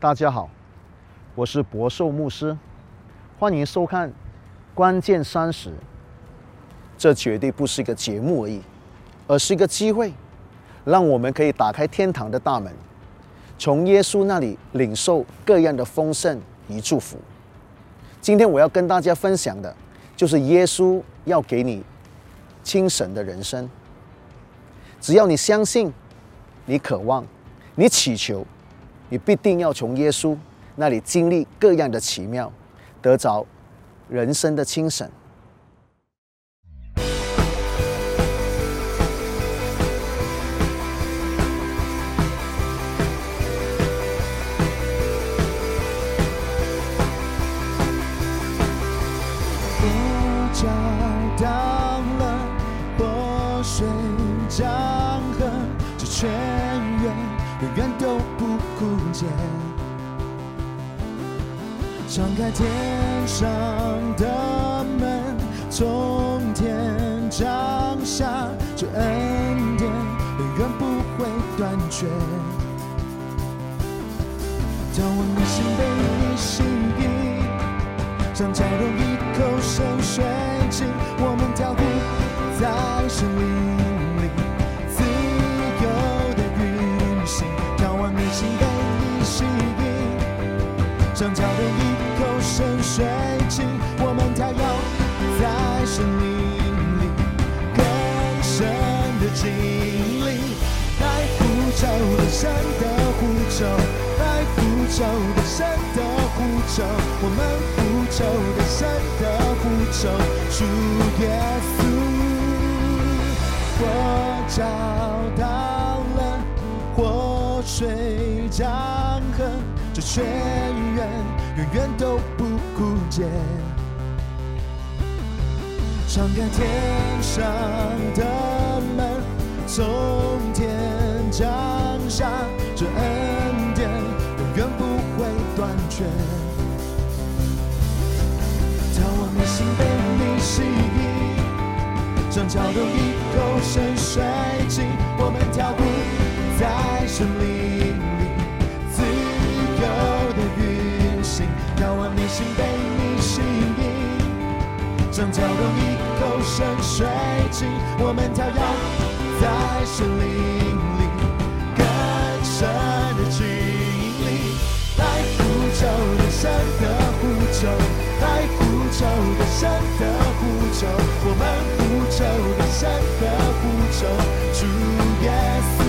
大家好，我是博寿牧师，欢迎收看《关键三十》。这绝对不是一个节目而已，而是一个机会，让我们可以打开天堂的大门，从耶稣那里领受各样的丰盛与祝福。今天我要跟大家分享的，就是耶稣要给你清神的人生。只要你相信，你渴望，你祈求，你必定要从耶稣那里经历各样的奇妙，得着人生的清醒。开天上的门，从天降下这恩典，永远不会断绝。眺望内心被你吸引。像蛟龙一口深水井，我们跳舞在森林里，自由的运行，眺望内心被你吸引。像蛟龙一深水井，我们跳跃在生命里，更深的经历，来呼求的神的呼求，来呼求的神的呼求，我们呼求的神的呼求，主耶稣，我找到了活水江河，这泉源永远都不枯竭。敞开天上的门，从天降下这恩典，永远不会断绝。眺望内心被你吸引，像蛟龙一口深水井，我们跳舞在森林里，像蛟龙一口深水井，我们跳跃在森林里，更深的经历，来呼求的神的呼求，来呼求的神的呼求，我们呼求的神的呼求，主耶稣，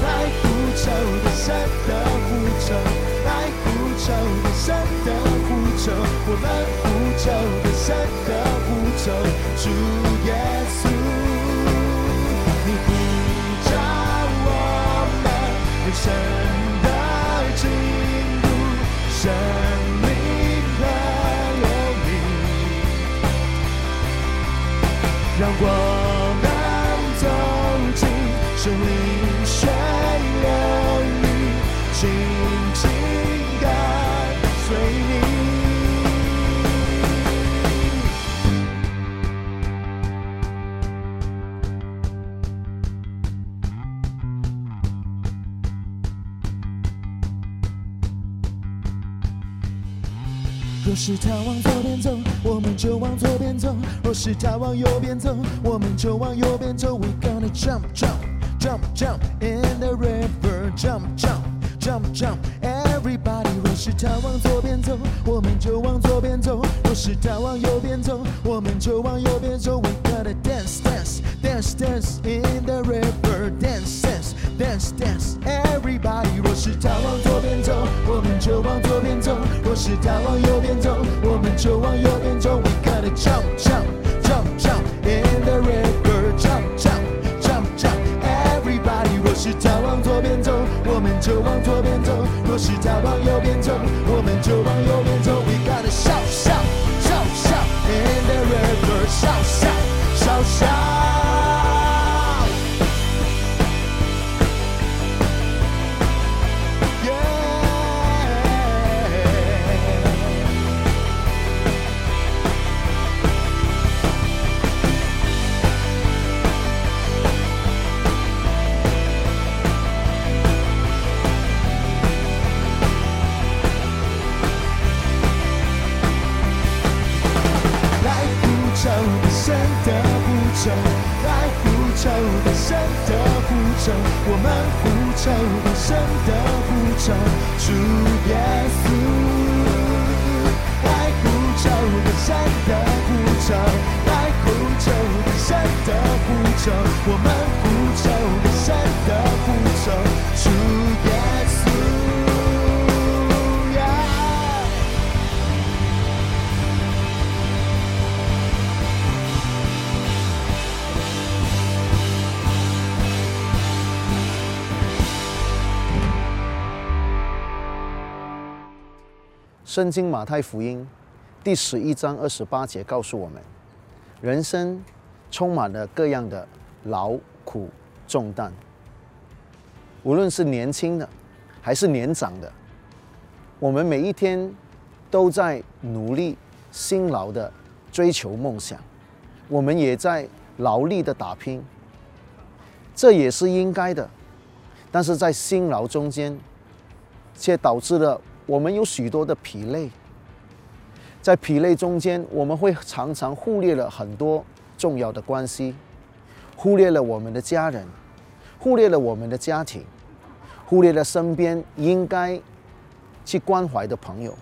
来呼求的神的呼求，来呼求的神的呼求，我们呼求的神的呼求，主耶稣，你呼召我们人生的进入生命的有你，让我若是他往左边走，我们就往左边走；若是他往右边走，我们就往右边走。We gonna jump, jump, jump, jump in the river, jump, jump, jump, jump. Everybody，若是他往左边走，我们就往左边走；若是他往右边走，我们就往右边走。We gonna dance, dance, dance, dance in the river, dance, dance, dance, dance. Everybody，若是他往左边走，我们就往左边走；若是他往右边走，我们就往右边走。We gotta jump, jump, jump, jump in the river, jump, jump, jump, jump. Everybody，若是他往左边走，我们就往左边走；若是他往右边走，求更深的呼求，我们呼求更深的呼求，主耶稣，来呼求更深的呼求，来呼求更深的呼求，我们呼求更深的呼求，主耶圣经马太福音第十一章二十八节告诉我们，人生充满了各样的劳苦重担，无论是年轻的还是年长的，我们每一天都在努力辛劳的追求梦想，我们也在劳力的打拼，这也是应该的。但是在辛劳中间，却导致了我们有许多的疲累。在疲累中间，我们会常常忽略了很多重要的关系，忽略了我们的家人，忽略了我们的家庭，忽略了身边应该去关怀的朋友。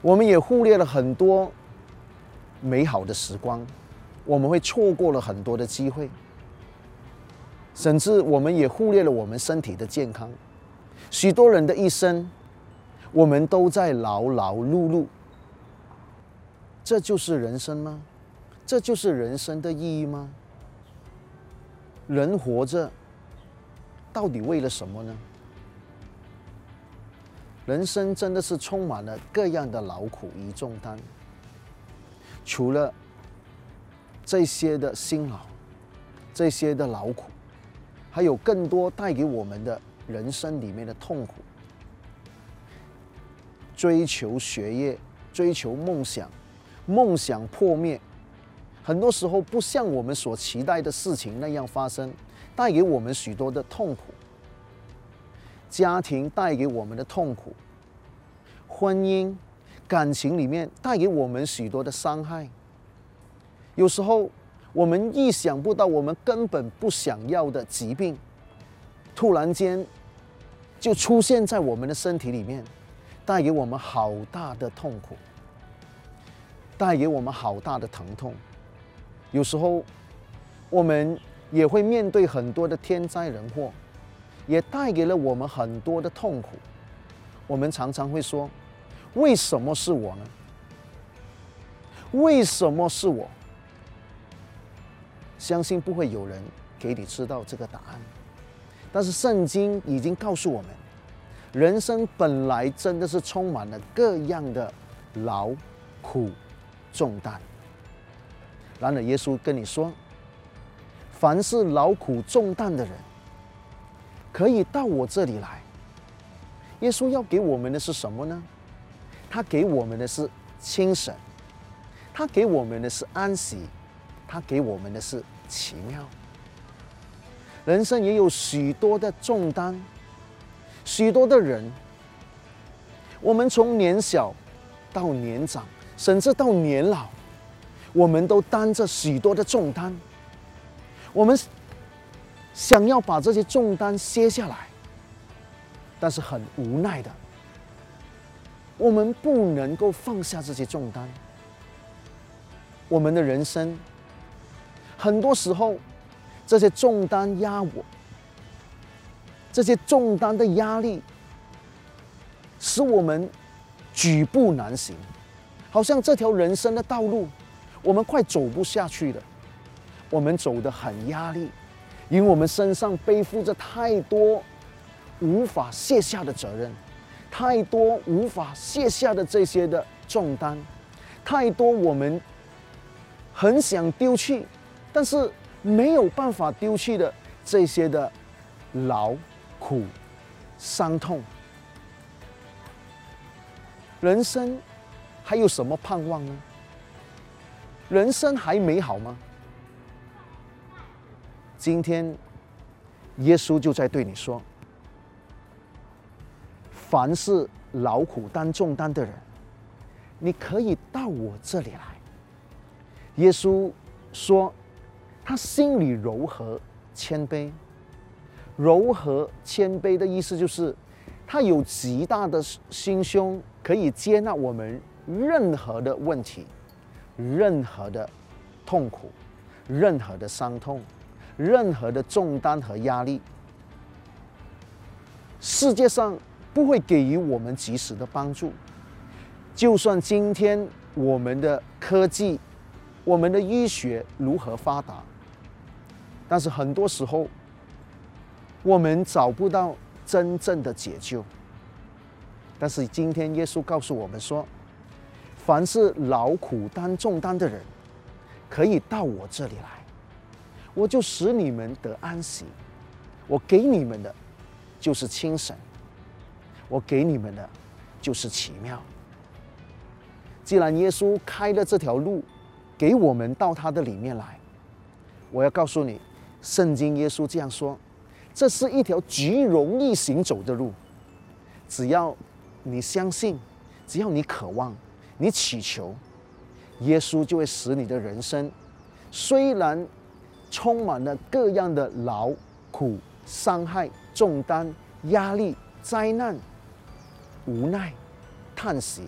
我们也忽略了很多美好的时光，我们会错过了很多的机会，甚至我们也忽略了我们身体的健康。许多人的一生，我们都在劳劳碌碌。这就是人生吗？这就是人生的意义吗？人活着，到底为了什么呢？人生真的是充满了各样的劳苦与重担。除了这些的辛劳，这些的劳苦，还有更多带给我们的人生里面的痛苦。追求学业，追求梦想，梦想破灭，很多时候不像我们所期待的事情那样发生，带给我们许多的痛苦。家庭带给我们的痛苦，婚姻、感情里面带给我们许多的伤害。有时候我们意想不到，我们根本不想要的疾病，突然间就出现在我们的身体里面，带给我们好大的痛苦，带给我们好大的疼痛。有时候我们也会面对很多的天灾人祸，也带给了我们很多的痛苦。我们常常会说：“为什么是我呢？为什么是我？”相信不会有人给你知道这个答案。但是圣经已经告诉我们，人生本来真的是充满了各样的劳苦重担。然而，耶稣跟你说，凡是劳苦重担的人，可以到我这里来。耶稣要给我们的是什么呢？他给我们的是精神，他给我们的是安息，他给我们的是奇妙。人生也有许多的重担，许多的人，我们从年小到年长，甚至到年老，我们都担着许多的重担。我们想要把这些重担卸下来，但是很无奈的，我们不能够放下这些重担。我们的人生，很多时候，这些重担压我，这些重担的压力，使我们举步难行，好像这条人生的道路，我们快走不下去了。我们走得很压力，因为我们身上背负着太多无法卸下的责任，太多无法卸下的这些的重担，太多我们很想丢弃，但是没有办法丢弃的这些的劳苦伤痛。人生还有什么盼望呢？人生还美好吗？今天，耶稣就在对你说：凡是劳苦担重担的人，你可以到我这里来。耶稣说，他心里柔和，谦卑。柔和谦卑的意思就是，他有极大的心胸，可以接纳我们任何的问题、任何的痛苦、任何的伤痛、任何的重担和压力。世界上不会给予我们及时的帮助，就算今天我们的科技、我们的医学如何发达，但是很多时候我们找不到真正的解救。但是今天耶稣告诉我们说，凡是劳苦担重担的人，可以到我这里来，我就使你们得安息。我给你们的就是清神，我给你们的就是奇妙。既然耶稣开了这条路，给我们到他的里面来，我要告诉你，圣经耶稣这样说：这是一条极容易行走的路，只要你相信，只要你渴望，你祈求，耶稣就会使你的人生，虽然充满了各样的劳苦、伤害、重担、压力、灾难、无奈、叹息，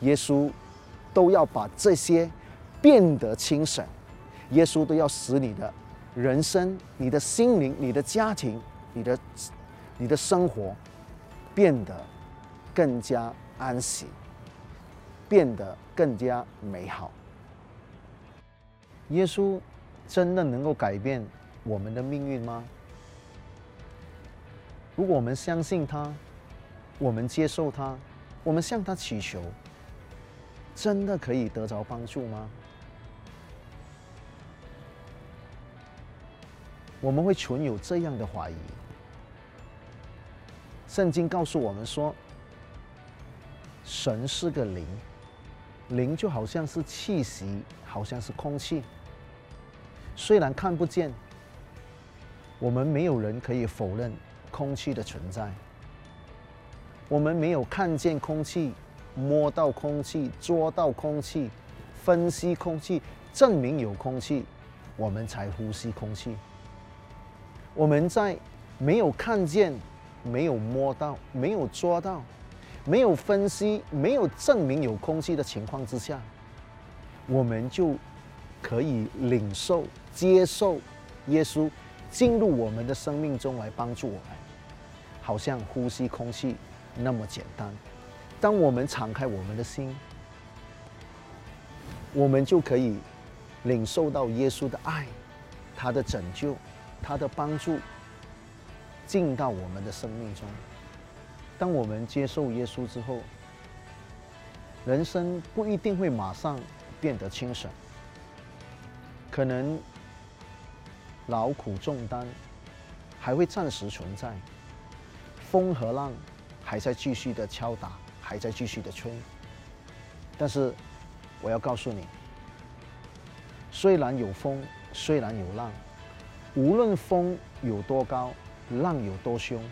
耶稣都要把这些变得轻省，耶稣都要使你的人生、你的心灵、你的家庭、你的你的生活变得更加安息，变得更加美好。耶稣真的能够改变我们的命运吗？如果我们相信他，我们接受他，我们向他祈求，真的可以得着帮助吗？我们会存有这样的怀疑。圣经告诉我们说，神是个灵，灵就好像是气息，好像是空气。虽然看不见，我们没有人可以否认空气的存在。我们没有看见空气，摸到空气，捉到空气，分析空气，证明有空气，我们才呼吸空气。我们在没有看见、没有摸到、没有抓到、没有分析、没有证明有空气的情况之下，我们就可以领受、接受耶稣进入我们的生命中来帮助我们，好像呼吸空气那么简单。当我们敞开我们的心，我们就可以领受到耶稣的爱，他的拯救。他的帮助进到我们的生命中。当我们接受耶稣之后，人生不一定会马上变得轻省，可能劳苦重担还会暂时存在，风和浪还在继续的敲打，还在继续的吹。但是我要告诉你，虽然有风，虽然有浪。无论风有多高，浪有多凶，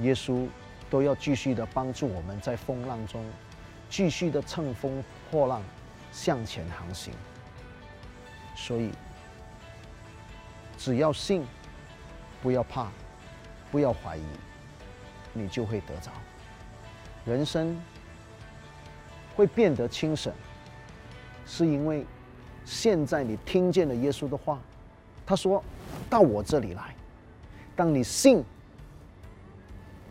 耶稣都要继续的帮助我们在风浪中，继续的乘风破浪向前航行。所以，只要信，不要怕，不要怀疑，你就会得着。人生会变得轻省，是因为现在你听见了耶稣的话。他说：“到我这里来，当你信，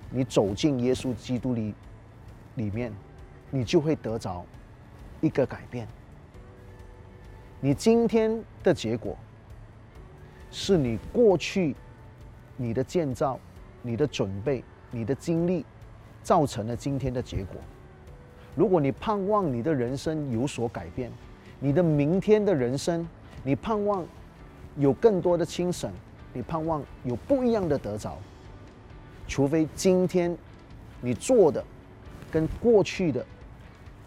你走进耶稣基督里里面，你就会得着一个改变。你今天的结果，是你过去你的建造、你的准备、你的经历，造成了今天的结果。如果你盼望你的人生有所改变，你的明天的人生，你盼望。”有更多的清省，你盼望有不一样的得着。除非今天你做的跟过去的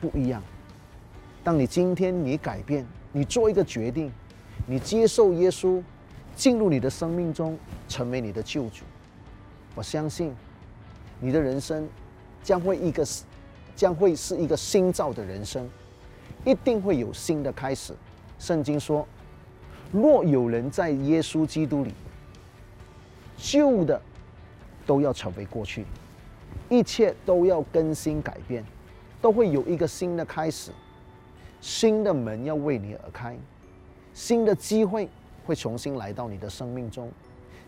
不一样。当你今天你改变，你做一个决定，你接受耶稣进入你的生命中，成为你的救主，我相信你的人生将会一个将会是一个新造的人生，一定会有新的开始。圣经说。若有人在耶稣基督里，旧的都要成为过去，一切都要更新改变，都会有一个新的开始，新的门要为你而开，新的机会会重新来到你的生命中，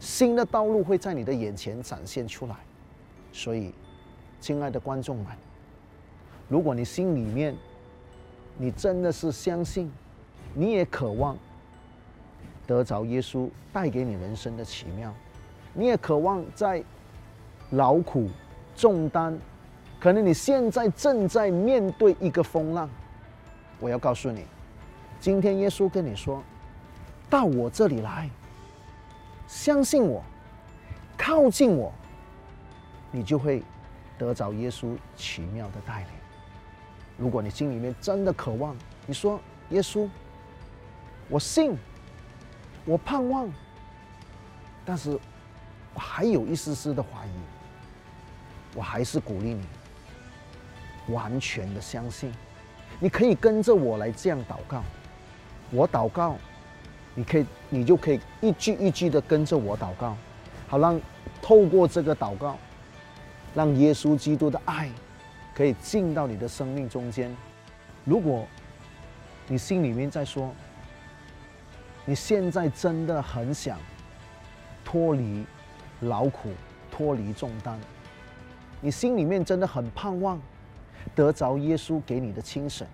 新的道路会在你的眼前展现出来。所以，亲爱的观众们，如果你心里面你真的是相信，你也渴望得着耶稣带给你人生的奇妙，你也渴望在劳苦重担，可能你现在正在面对一个风浪，我要告诉你，今天耶稣跟你说，到我这里来，相信我，靠近我，你就会得着耶稣奇妙的带领。如果你心里面真的渴望，你说耶稣，我信，我盼望，但是我还有一丝丝的怀疑，我还是鼓励你，完全的相信，你可以跟着我来这样祷告，我祷告，你可以，你就可以一句一句的跟着我祷告，好让透过这个祷告，让耶稣基督的爱。可以进到你的生命中间。如果你心里面在说，你现在真的很想脱离劳苦、脱离重担，你心里面真的很盼望得着耶稣给你的清神，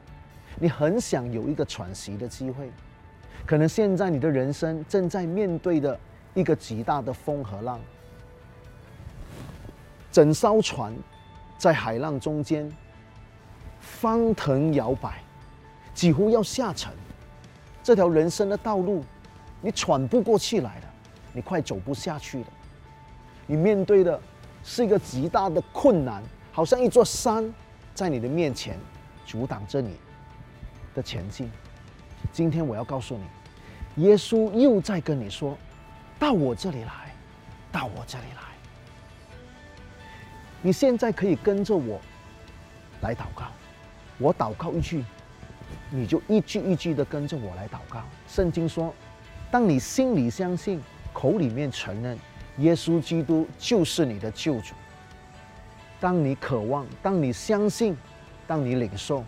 你很想有一个喘息的机会。可能现在你的人生正在面对的一个极大的风和浪，整艘船。在海浪中间翻腾摇摆，几乎要下沉。这条人生的道路，你喘不过气来了，你快走不下去了。你面对的是一个极大的困难，好像一座山在你的面前阻挡着你的前进。今天我要告诉你，耶稣又在跟你说：“到我这里来，到我这里来。”你现在可以跟着我来祷告，我祷告一句，你就一句一句的跟着我来祷告。圣经说，当你心里相信，口里面承认耶稣基督就是你的救主，当你渴望，当你相信，当你领受，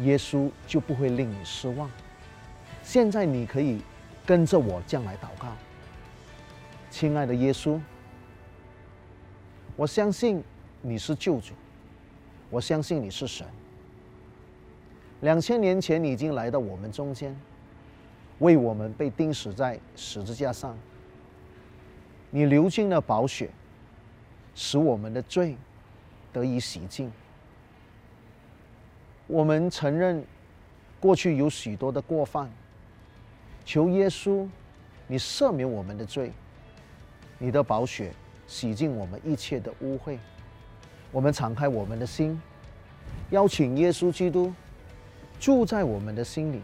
耶稣就不会令你失望。现在你可以跟着我这样来祷告，亲爱的耶稣。我相信你是救主，我相信你是神。两千年前，你已经来到我们中间，为我们被钉死在十字架上。你流尽了宝血，使我们的罪得以洗净。我们承认过去有许多的过犯，求耶稣，你赦免我们的罪，你的宝血。洗净我们一切的污秽，我们敞开我们的心，邀请耶稣基督住在我们的心里，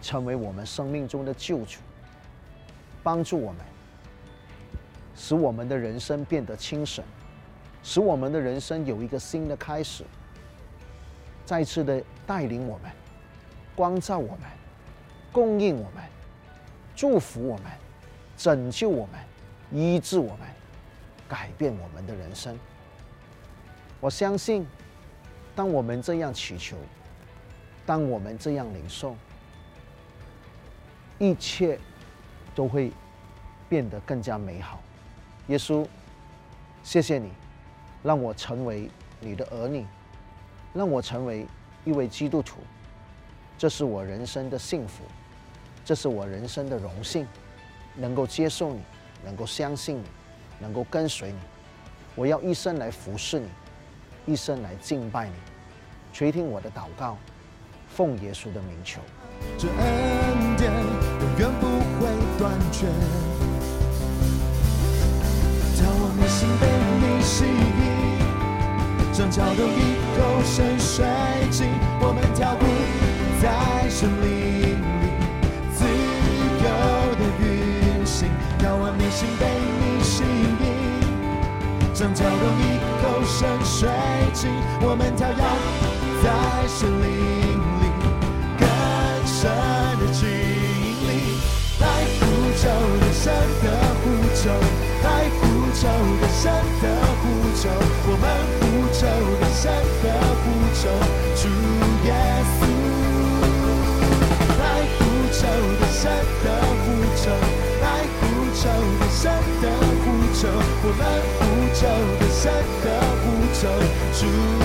成为我们生命中的救主，帮助我们，使我们的人生变得清神，使我们的人生有一个新的开始，再次的带领我们，光照我们，供应我们，祝福我们，拯救我们。医治我们，改变我们的人生。我相信，当我们这样祈求，当我们这样领受，一切都会变得更加美好。耶稣，谢谢你，让我成为你的儿女，让我成为一位基督徒。这是我人生的幸福，这是我人生的荣幸，能够接受你。能够相信你，能够跟随你，我要一生来服侍你，一生来敬拜你，垂听我的祷告，奉耶稣的名求。这恩典永远不会断绝，叫我内心被你吸引，像桥洞一口深水井，我们跳步在森林里，自由的运行。内心被你吸引，像跳动一口深水井，我们跳跃在森林里更深的。经历，来呼求的神的呼求，来呼求的神的呼求，我们呼求的神的呼求，主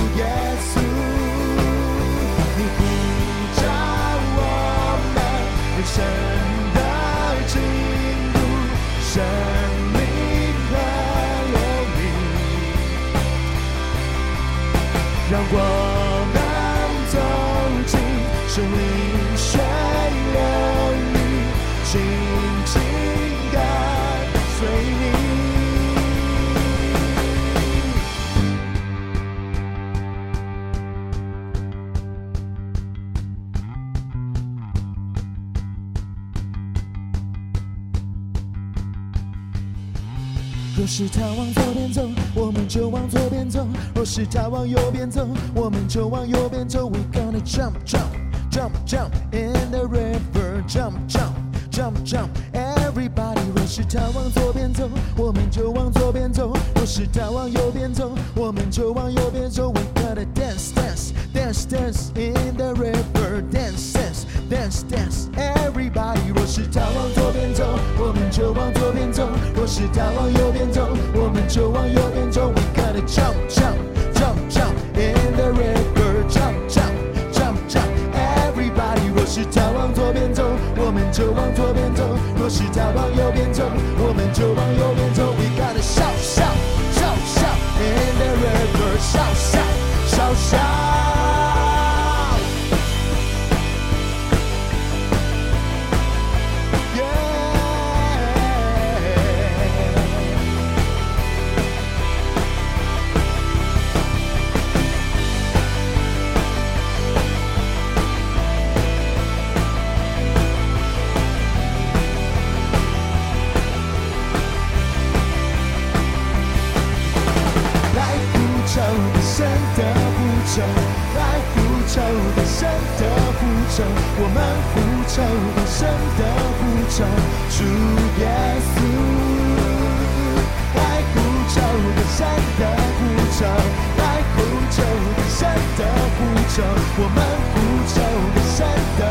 若是他往左边走，我们就往左边走；若是他往右边走，我们就往右边走。We gonna jump, jump, jump, jump in the river, jump, jump, jump, jump. Everybody，若是他往左边走，我们就往左边走；若是他往右边走，我们就往右边走。We gotta dance, dance, dance, dance in the river, dance, dance, dance, dance. Everybody，若是他往左边走，我们就往左边走；若是他往右边走，我们就往右边走。We gotta jump, jump, jump, jump in the river, jump, jump, jump, jump. Everybody，若是他往左边走，我们就往左边走；若是他往右边呼求的神的呼求，来呼求的神的呼求，我们呼求的神的呼求，主耶稣。来呼求的神的呼求，来呼求的神的呼求，我们呼求的神的